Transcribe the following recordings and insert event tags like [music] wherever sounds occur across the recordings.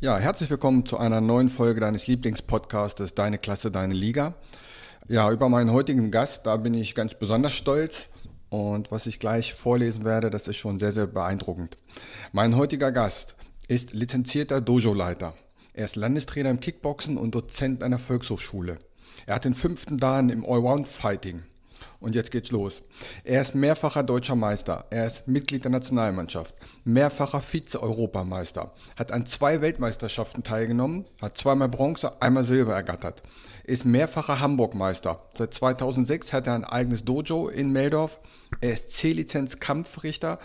Ja, herzlich willkommen zu einer neuen Folge deines Lieblingspodcastes Deine Klasse, Deine Liga. Ja, über meinen heutigen Gast, da bin ich ganz besonders stolz. Und was ich gleich vorlesen werde, das ist schon sehr, sehr beeindruckend. Mein heutiger Gast ist lizenzierter Dojo-Leiter. Er ist Landestrainer im Kickboxen und Dozent einer Volkshochschule. Er hat den fünften Dan im Allround-Fighting. Und jetzt geht's los. Er ist mehrfacher deutscher Meister. Er ist Mitglied der Nationalmannschaft. Mehrfacher Vize-Europameister. Hat an zwei Weltmeisterschaften teilgenommen. Hat zweimal Bronze, einmal Silber ergattert. Ist mehrfacher Hamburg-Meister. Seit 2006 hat er ein eigenes Dojo in Meldorf. Er ist C-Lizenz-Kampfrichter.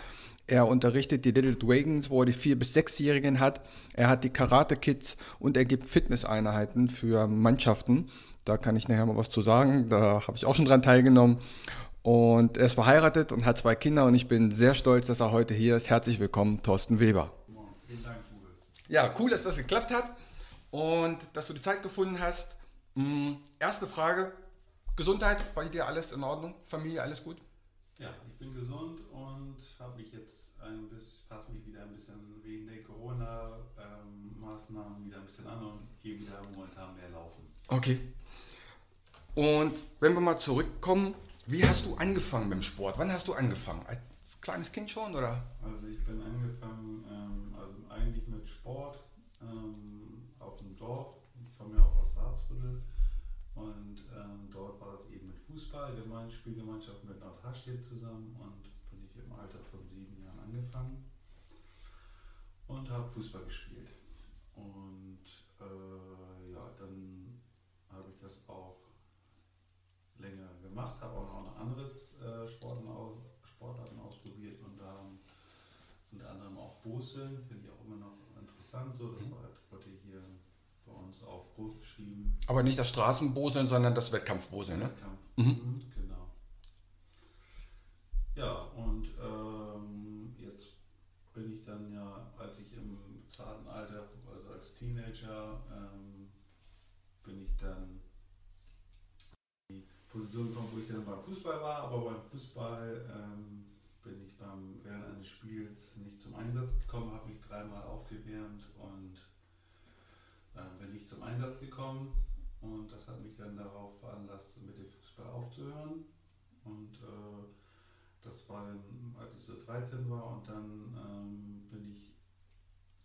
Er unterrichtet die Little Dragons, wo er die vier- bis sechsjährigen hat. Er hat die Karate-Kids und er gibt Fitnesseinheiten für Mannschaften. Da kann ich nachher mal was zu sagen. Da habe ich auch schon dran teilgenommen. Und er ist verheiratet und hat zwei Kinder und ich bin sehr stolz, dass er heute hier ist. Herzlich willkommen, Thorsten Weber. Vielen Dank, Uwe. Ja, cool, dass das geklappt hat und dass du die Zeit gefunden hast. Hm, erste Frage: Gesundheit, bei dir alles in Ordnung? Familie, alles gut? Ja, ich bin gesund und habe mich jetzt ein bisschen, passe mich wieder ein bisschen wegen der Corona-Maßnahmen ähm, wieder ein bisschen an und gehe wieder momentan mehr laufen. Okay. Und wenn wir mal zurückkommen, wie hast du angefangen mit dem Sport? Wann hast du angefangen? Als kleines Kind schon oder? Also ich bin angefangen, ähm, also eigentlich mit Sport ähm, auf dem Dorf. Ich komme ja auch aus Salzbüttel und ähm, dort war das eben mit Fußball, Gemein Spielgemeinschaft mit Nordhastedt zusammen und ich im Alter von sieben Jahren angefangen und habe Fußball gespielt. Und äh, ja, dann habe ich das auch länger gemacht, habe auch noch andere äh, Sportarten ausprobiert und da unter anderem auch Boseln, finde ich auch immer noch interessant. So, das mhm. wurde hier bei uns auch groß geschrieben. Aber nicht das Straßenboseln, sondern das Wettkampfboseln, ne? Wettkampf. Mhm. mhm. Genau. Ja, und ähm, jetzt bin ich dann ja, als ich im zarten Alter, also als Teenager, ähm, bin ich dann Position gekommen, wo ich dann beim Fußball war, aber beim Fußball ähm, bin ich beim, während eines Spiels nicht zum Einsatz gekommen, habe mich dreimal aufgewärmt und äh, bin nicht zum Einsatz gekommen. Und das hat mich dann darauf veranlasst, mit dem Fußball aufzuhören. Und äh, das war dann, als ich so 13 war. Und dann ähm, bin ich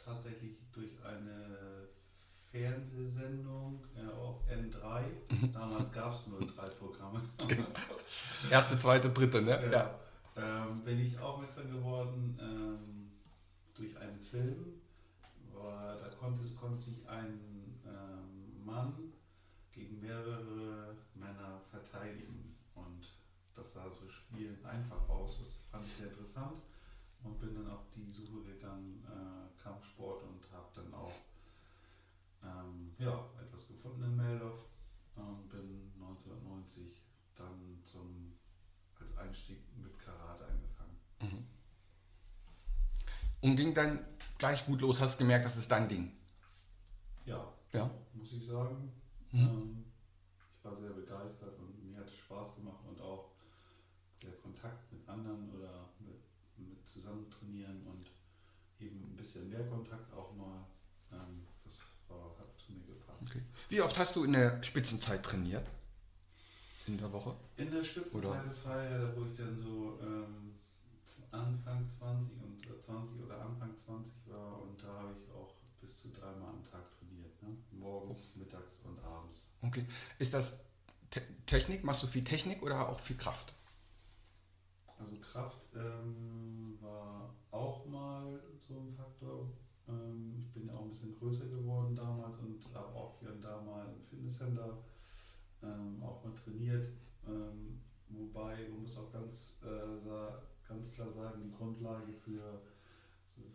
tatsächlich durch eine Fernsehsendung ja, auf N3. Mhm. Damals gab es nur drei Programme. Genau. Erste, zweite, dritte, ne? Ja. ja. Ähm, bin ich aufmerksam geworden ähm, durch einen Film. War, da konnte, konnte sich ein ähm, Mann gegen mehrere Männer verteidigen. Und das sah so spielend einfach aus. Das fand ich sehr interessant und bin dann auf die Suche gegangen, äh, Kampfsport und habe dann auch ähm, ja, etwas gefunden in Meldorf und bin 1990 dann zum, als Einstieg mit Karate angefangen. Mhm. Und ging dann gleich gut los, hast du gemerkt, das ist dein Ding? Ja, ja. muss ich sagen. Mhm. Ähm, ich war sehr begeistert und mir hat es Spaß gemacht und auch der Kontakt mit anderen oder mit, mit zusammen trainieren und eben ein bisschen mehr Kontakt auch mal ähm, war, hat zu mir gepasst. Okay. Wie oft hast du in der Spitzenzeit trainiert? In der Woche? In der Spitzenzeit, oder? das war ja, da wo ich dann so ähm, Anfang 20 und 20 äh, oder Anfang 20 war und da habe ich auch bis zu dreimal am Tag trainiert. Ne? Morgens, oh. mittags und abends. Okay. Ist das Te Technik? Machst du viel Technik oder auch viel Kraft? Also Kraft ähm, war auch mal so ein Faktor, ähm, ich bin ja auch ein bisschen größer geworden damals und habe auch hier und da mal im Fitnesscenter ähm, auch mal trainiert. Ähm, wobei, man muss auch ganz, äh, ganz klar sagen, die Grundlage für,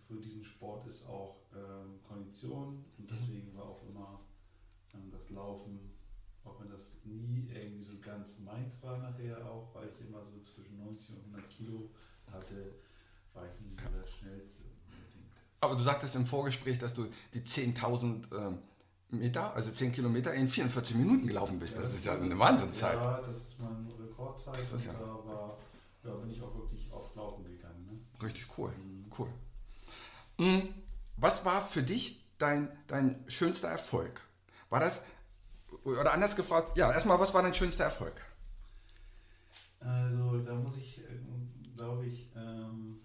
für diesen Sport ist auch ähm, Kondition und mhm. deswegen war auch immer ähm, das Laufen, auch wenn das nie irgendwie so ganz meins war nachher auch, weil ich immer so zwischen 90 und 100 Kilo hatte, war ich nie so der schnellste. Aber du sagtest im Vorgespräch, dass du die 10.000 äh, Meter, also 10 Kilometer in 44 Minuten gelaufen bist. das, das ist ja eine Wahnsinnszeit. Ja, das ist meine Rekordzeit. Das ist ja. Da war, ja, bin ich auch wirklich aufs Laufen gegangen. Ne? Richtig cool. Mhm. Cool. Mhm. Was war für dich dein, dein schönster Erfolg? War das, oder anders gefragt, ja, erstmal, was war dein schönster Erfolg? Also da muss ich, glaube ich, ähm,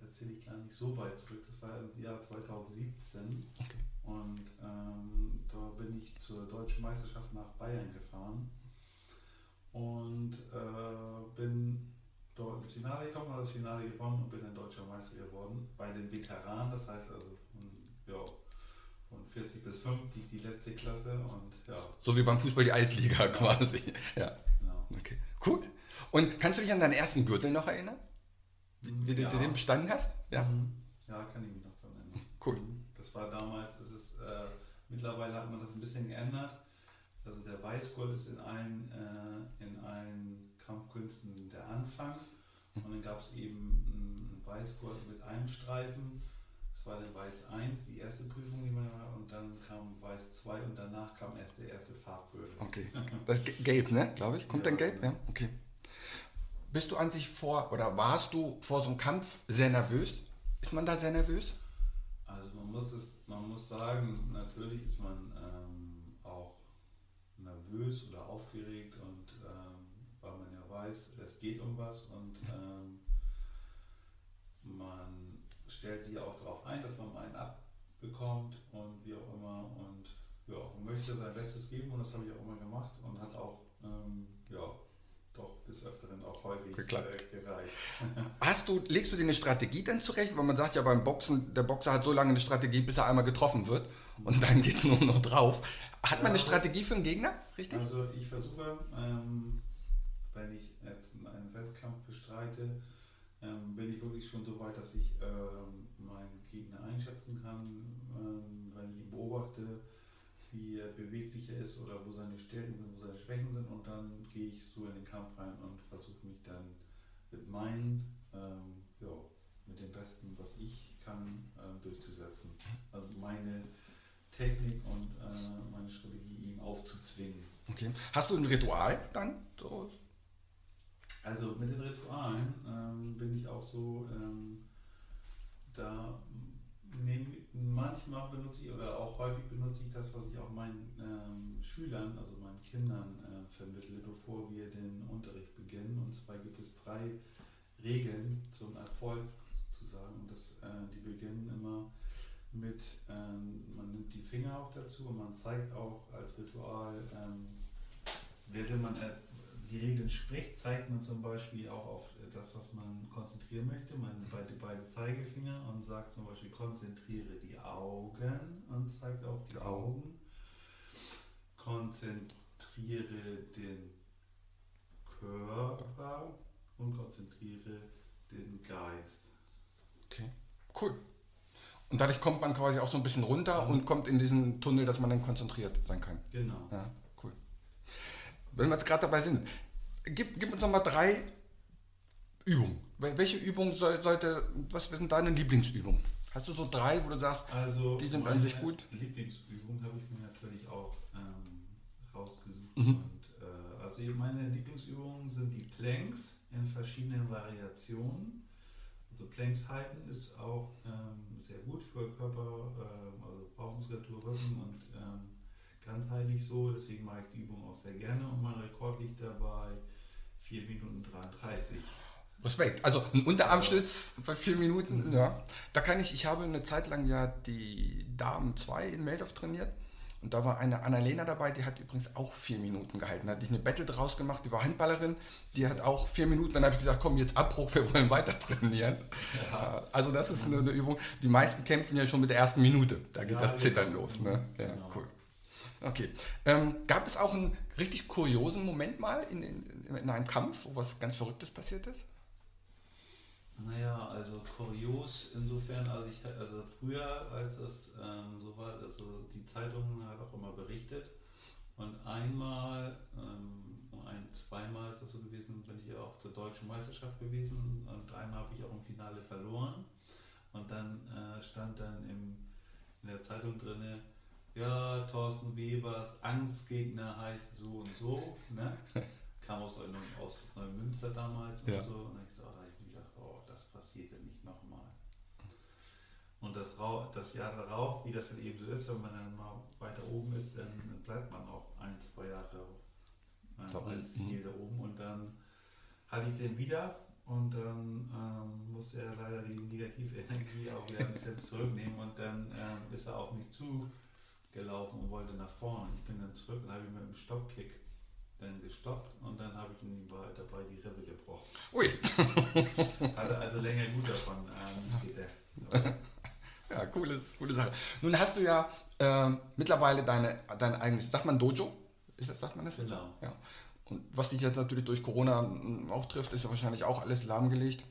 erzähle ich gar nicht so weit zurück. Das war im Jahr 2017 okay. und ähm, da bin ich zur deutschen Meisterschaft nach Bayern gefahren und äh, bin dort ins Finale gekommen, habe das Finale gewonnen und bin dann deutscher Meister geworden bei den Veteranen. Das heißt also ja, 40 bis 50 die letzte Klasse und ja. So wie beim Fußball die Altliga ja. quasi. Ja. Genau. Okay. Cool. Und kannst du dich an deinen ersten Gürtel noch erinnern? Wie, wie ja. du den bestanden hast? Ja. Mhm. Ja, kann ich mich noch daran erinnern. Cool. Das war damals, das ist, äh, mittlerweile hat man das ein bisschen geändert. Also der Weißgurt ist in allen, äh, in allen Kampfkünsten der Anfang. Und dann gab es eben einen Weißgurt mit einem Streifen. Das war der Weiß 1, die erste Prüfung, die man hat, und dann kam Weiß 2 und danach kam erst der erste Farbgürtel. Okay. Das ist gelb, ne? Glaube ich. Kommt ja, dann gelb? Genau. Ja, okay. Bist du an sich vor oder warst du vor so einem Kampf sehr nervös? Ist man da sehr nervös? Also man muss es, man muss sagen, natürlich ist man ähm, auch nervös oder aufgeregt und ähm, weil man ja weiß, es geht um was und ähm, man stellt sich auch darauf ein, dass man einen abbekommt und wie auch immer und ja, man möchte sein Bestes geben und das habe ich auch immer gemacht und hat auch ähm, ja, doch des Öfteren auch häufig geklappt. Äh, gereicht. [laughs] Hast du, legst du dir eine Strategie denn zurecht? Weil man sagt ja beim Boxen, der Boxer hat so lange eine Strategie, bis er einmal getroffen wird und dann [laughs] geht es nur noch drauf. Hat man eine Strategie für einen Gegner, richtig? Also ich versuche, ähm, wenn ich jetzt einen Wettkampf bestreite, ähm, bin ich wirklich schon so weit, dass ich ähm, meinen Gegner einschätzen kann, ähm, wenn ich ihn beobachte wie er beweglicher ist oder wo seine Stärken sind, wo seine Schwächen sind und dann gehe ich so in den Kampf rein und versuche mich dann mit meinen, ähm, ja, mit dem Besten, was ich kann, äh, durchzusetzen. Also meine Technik und äh, meine Strategie ihm aufzuzwingen. Okay. Hast du ein Ritual dann? So? Also mit den Ritualen bin ich auch so, ähm, da manchmal benutze ich oder auch häufig benutze ich das, was ich auch meinen ähm, Schülern, also meinen Kindern äh, vermittle, bevor wir den Unterricht beginnen. Und zwar gibt es drei Regeln zum Erfolg sozusagen. Und das, äh, die beginnen immer mit, ähm, man nimmt die Finger auch dazu und man zeigt auch als Ritual, ähm, während man äh, die Regeln spricht, zeigt man zum Beispiel auch auf das, was man konzentrieren möchte, man beide, beide Zeigefinger und sagt zum Beispiel, konzentriere die Augen und zeigt auf die Augen. Konzentriere den Körper und konzentriere den Geist. Okay, cool. Und dadurch kommt man quasi auch so ein bisschen runter und kommt in diesen Tunnel, dass man dann konzentriert sein kann. Genau. Ja. Wenn wir jetzt gerade dabei sind, gib, gib uns noch mal drei Übungen. Welche Übung soll, sollte, was sind deine Lieblingsübungen? Hast du so drei, wo du sagst, also die sind an sich gut? Lieblingsübung habe ich mir natürlich auch ähm, rausgesucht. Mhm. Und, äh, also meine Lieblingsübungen sind die Planks in verschiedenen Variationen. Also Planks halten ist auch ähm, sehr gut für Körper, äh, also Bauchmuskulatur, Rücken und ähm, ganzheitlich so. Deswegen mache ich die Übung auch sehr gerne und mein Rekord liegt dabei 4 Minuten 33. Respekt. Also ein Unterarmstütz bei vier Minuten, mhm. ja. Da kann ich, ich habe eine Zeit lang ja die Damen 2 in Meldorf trainiert. Und da war eine Annalena dabei, die hat übrigens auch vier Minuten gehalten. Da hatte ich eine Battle draus gemacht, die war Handballerin, die hat auch vier Minuten. Dann habe ich gesagt, komm, jetzt Abbruch, wir wollen weiter trainieren. Ja. Also das ist eine, eine, Übung. Die meisten kämpfen ja schon mit der ersten Minute. Da geht ja, das Zittern genau. los. Ne? Ja, genau. cool. Okay. Ähm, gab es auch einen richtig kuriosen Moment mal in, in, in einem Kampf, wo was ganz Verrücktes passiert ist? Naja, also kurios insofern, also ich also früher, als das ähm, so war, also die Zeitungen hat auch immer berichtet. Und einmal, ähm, ein, zweimal ist das so gewesen, bin ich ja auch zur deutschen Meisterschaft gewesen und einmal habe ich auch im Finale verloren. Und dann äh, stand dann im, in der Zeitung drin, ja, Thorsten Webers Angstgegner heißt so und so. Ne? [laughs] Kam aus, aus Neumünster damals ja. und so. Und ich so, das, das Jahr darauf, wie das dann eben so ist, wenn man dann mal weiter oben ist, dann bleibt man auch ein, zwei Jahre äh, als Ziel da oben. Und dann hatte ich den wieder und dann ähm, musste er leider die negative Energie auch wieder ein bisschen zurücknehmen und dann ähm, ist er auf mich zugelaufen und wollte nach vorne. Ich bin dann zurück und habe ihn mit dem Stoppkick dann gestoppt und dann habe ich ihm dabei die Rippe gebrochen. Ui! [laughs] Hatte also länger gut davon. Ähm, der. [laughs] Ja, cooles, coole Sache. Nun hast du ja äh, mittlerweile deine, dein eigenes, sagt man Dojo? Ist das, sagt man das? Genau. Ja. Und was dich jetzt natürlich durch Corona hm, auch trifft, ist ja wahrscheinlich auch alles lahmgelegt.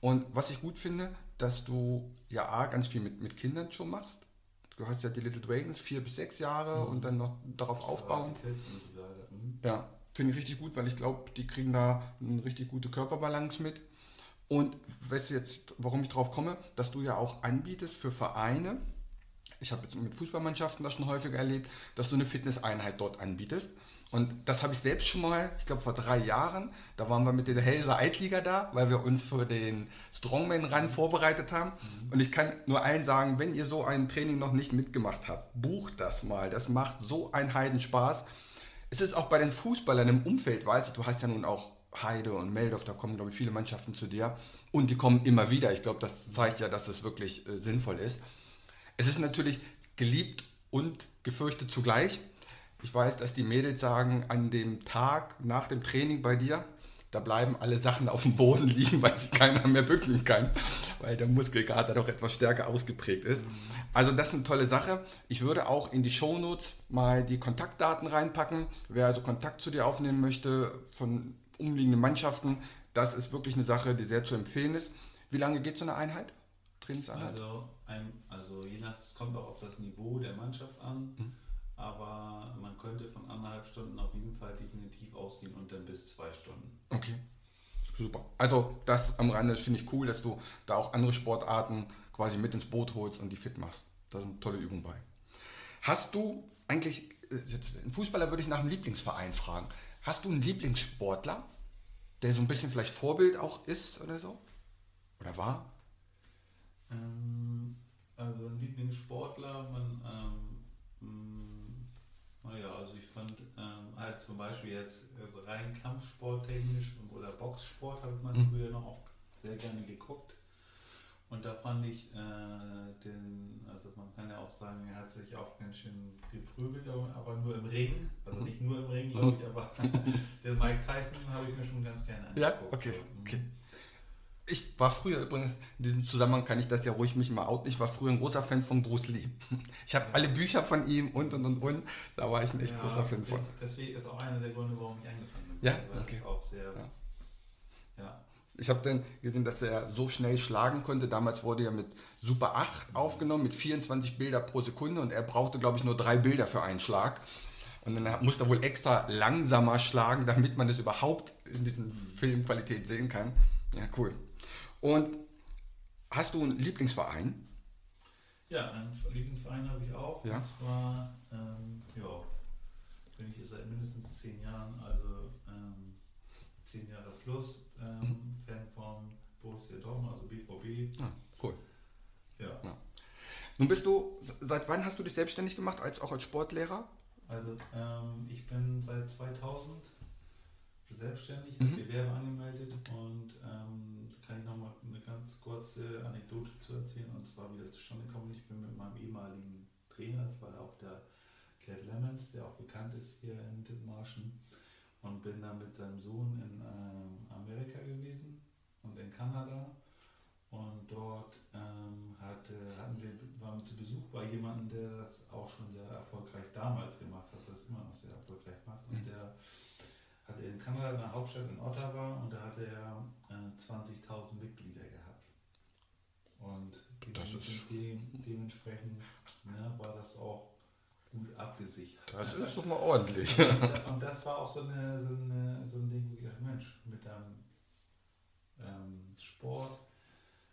Und was ich gut finde, dass du ja A, ganz viel mit, mit Kindern schon machst. Du hast ja die Little Dragons, vier bis sechs Jahre mhm. und dann noch darauf aufbauen. Mhm. Ja, finde ich richtig gut, weil ich glaube, die kriegen da eine richtig gute Körperbalance mit. Und weißt jetzt, warum ich drauf komme, dass du ja auch anbietest für Vereine. Ich habe jetzt mit Fußballmannschaften das schon häufiger erlebt, dass du eine Fitnesseinheit dort anbietest. Und das habe ich selbst schon mal, ich glaube vor drei Jahren, da waren wir mit der Helser Eitliga da, weil wir uns für den Strongman-Run vorbereitet haben. Mhm. Und ich kann nur allen sagen, wenn ihr so ein Training noch nicht mitgemacht habt, bucht das mal. Das macht so einen Heidenspaß. Es ist auch bei den Fußballern im Umfeld, weißt du, du hast ja nun auch Heide und Meldorf, da kommen, glaube ich, viele Mannschaften zu dir. Und die kommen immer wieder. Ich glaube, das zeigt ja, dass es wirklich äh, sinnvoll ist. Es ist natürlich geliebt und gefürchtet zugleich. Ich weiß, dass die Mädels sagen, an dem Tag nach dem Training bei dir, da bleiben alle Sachen auf dem Boden [laughs] liegen, weil sich keiner mehr bücken kann, weil der Muskelkater doch etwas stärker ausgeprägt ist. Also das ist eine tolle Sache. Ich würde auch in die Shownotes mal die Kontaktdaten reinpacken. Wer also Kontakt zu dir aufnehmen möchte von umliegenden Mannschaften, das ist wirklich eine Sache, die sehr zu empfehlen ist. Wie lange geht so eine Einheit? Trainingseinheit? Also, ein, also je nach, es kommt auch auf das Niveau der Mannschaft an. Mhm aber man könnte von anderthalb Stunden auf jeden Fall definitiv ausgehen und dann bis zwei Stunden. Okay. Super. Also das am Rande finde ich cool, dass du da auch andere Sportarten quasi mit ins Boot holst und die fit machst. Da sind tolle Übungen bei. Hast du eigentlich, äh, jetzt, ein Fußballer würde ich nach einem Lieblingsverein fragen. Hast du einen Lieblingssportler, der so ein bisschen vielleicht Vorbild auch ist oder so? Oder war? Ähm, also ein Lieblingssportler, man ähm, naja, also ich fand ähm, halt zum Beispiel jetzt also rein Kampfsporttechnisch oder Boxsport habe man mhm. früher noch auch sehr gerne geguckt. Und da fand ich äh, den, also man kann ja auch sagen, er hat sich auch ganz schön geprügelt, aber nur im Ring. Also nicht nur im Ring, glaube ich, aber [laughs] den Mike Tyson habe ich mir schon ganz gerne angeguckt. Ja, okay. okay. Ich war früher übrigens, in diesem Zusammenhang kann ich das ja ruhig mich mal outen, ich war früher ein großer Fan von Bruce Lee. Ich habe alle Bücher von ihm und und und und, da war ich ein echt ja, großer Fan von. Deswegen ist auch einer der Gründe, warum ich angefangen bin. Ja, okay. auch sehr, ja. ja. Ich habe dann gesehen, dass er so schnell schlagen konnte. Damals wurde er mit Super 8 aufgenommen, mit 24 Bilder pro Sekunde und er brauchte, glaube ich, nur drei Bilder für einen Schlag. Und dann musste er wohl extra langsamer schlagen, damit man das überhaupt in diesen Filmqualität sehen kann. Ja, cool. Und hast du einen Lieblingsverein? Ja, einen Lieblingsverein habe ich auch. Ja. Und zwar, ähm, ja, bin ich seit mindestens zehn Jahren, also ähm, zehn Jahre plus, ähm, mhm. Fan von Borussia Dortmund, also BVB. Ah, cool. Ja. ja. Nun bist du, seit wann hast du dich selbstständig gemacht, als auch als Sportlehrer? Also ähm, ich bin seit 2000 selbstständig, mhm. Gewerbe angemeldet und ähm, kann ich nochmal ganz kurze Anekdote zu erzählen. Und zwar wie das zustande kommt. Ich bin mit meinem ehemaligen Trainer, das war auch der Gerd Lemons, der auch bekannt ist hier in Dithmarschen und bin dann mit seinem Sohn in ähm, Amerika gewesen und in Kanada. Und dort ähm, hatte, hatten wir, waren wir zu Besuch bei jemandem, der das auch schon sehr erfolgreich damals gemacht hat, das immer noch sehr erfolgreich macht. Und mhm. der hatte in Kanada eine Hauptstadt in Ottawa und da hatte er äh, 20.000 Mitglieder gehabt. Und de dementsprechend ne, war das auch gut abgesichert. Das ist doch mal ordentlich. [laughs] und das war auch so, eine, so, eine, so ein Ding, wo ich dachte, Mensch, mit deinem ähm, Sport,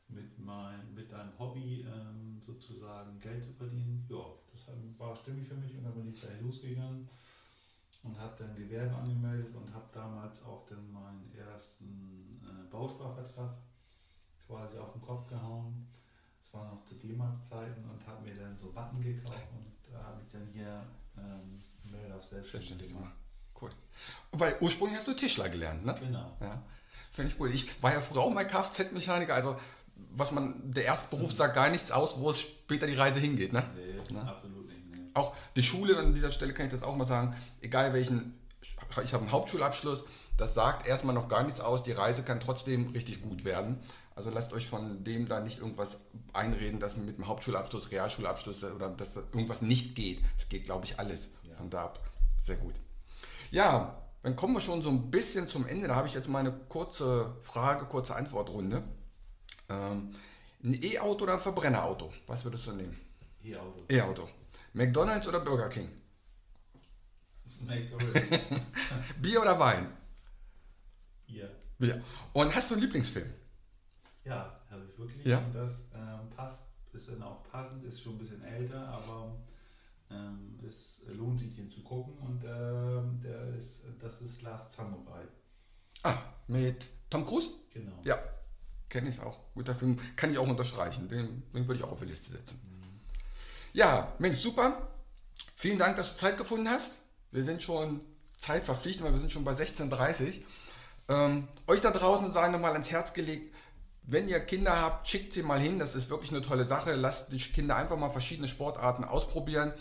mit, mein, mit deinem Hobby ähm, sozusagen Geld zu verdienen, ja, das war stimmig für mich und dann bin ich gleich losgegangen und habe dann Gewerbe angemeldet und habe damals auch dann meinen ersten äh, Bausparvertrag quasi auf den Kopf gehauen. Es das war noch zu D-Mark-Zeiten und habe mir dann so Button gekauft und da habe ich dann hier ähm, Müll auf selbstständig gemacht. Cool. Weil ursprünglich hast du Tischler gelernt, ne? Genau. Ja. Finde ich cool. Ich war ja früher auch mal Kfz-Mechaniker, also was man, der erste Beruf [laughs] sagt gar nichts aus, wo es später die Reise hingeht, ne? Nee, ne? absolut. Auch die Schule, an dieser Stelle kann ich das auch mal sagen, egal welchen, ich habe einen Hauptschulabschluss, das sagt erstmal noch gar nichts aus, die Reise kann trotzdem richtig gut werden. Also lasst euch von dem da nicht irgendwas einreden, dass mit dem Hauptschulabschluss, Realschulabschluss oder dass da irgendwas nicht geht. Es geht, glaube ich, alles ja. von da ab. Sehr gut. Ja, dann kommen wir schon so ein bisschen zum Ende. Da habe ich jetzt mal eine kurze Frage, kurze Antwortrunde. Ähm, ein E-Auto oder ein Verbrennerauto? Was würdest du nehmen? E-Auto. E-Auto. McDonalds oder Burger King? McDonalds. [laughs] Bier oder Wein? Bier. Bier. Und hast du einen Lieblingsfilm? Ja, habe ich wirklich. Ja. Und das ähm, passt, ist dann auch passend, ist schon ein bisschen älter, aber ähm, es lohnt sich den zu gucken und ähm, der ist, das ist Last Samurai. Ah, mit Tom Cruise? Genau. Ja, kenne ich auch. Guter Film, kann ich auch unterstreichen. Den, den würde ich auch auf die Liste setzen. Ja, Mensch, super. Vielen Dank, dass du Zeit gefunden hast. Wir sind schon Zeit verpflichtet, weil wir sind schon bei 16.30 ähm, euch da draußen sei nochmal ans Herz gelegt, wenn ihr Kinder habt, schickt sie mal hin. Das ist wirklich eine tolle Sache. Lasst die Kinder einfach mal verschiedene Sportarten ausprobieren,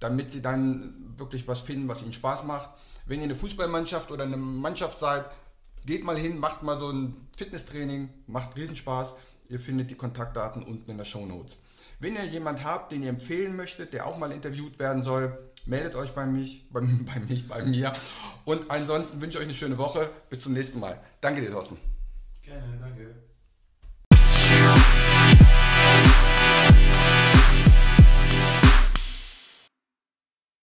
damit sie dann wirklich was finden, was ihnen Spaß macht. Wenn ihr eine Fußballmannschaft oder eine Mannschaft seid, geht mal hin, macht mal so ein Fitnesstraining, macht Riesenspaß. Ihr findet die Kontaktdaten unten in der Show Notes. Wenn ihr jemanden habt, den ihr empfehlen möchtet, der auch mal interviewt werden soll, meldet euch bei mich, [laughs] bei, bei mich, bei mir. Und ansonsten wünsche ich euch eine schöne Woche. Bis zum nächsten Mal. Danke dir, Thorsten. Gerne, danke.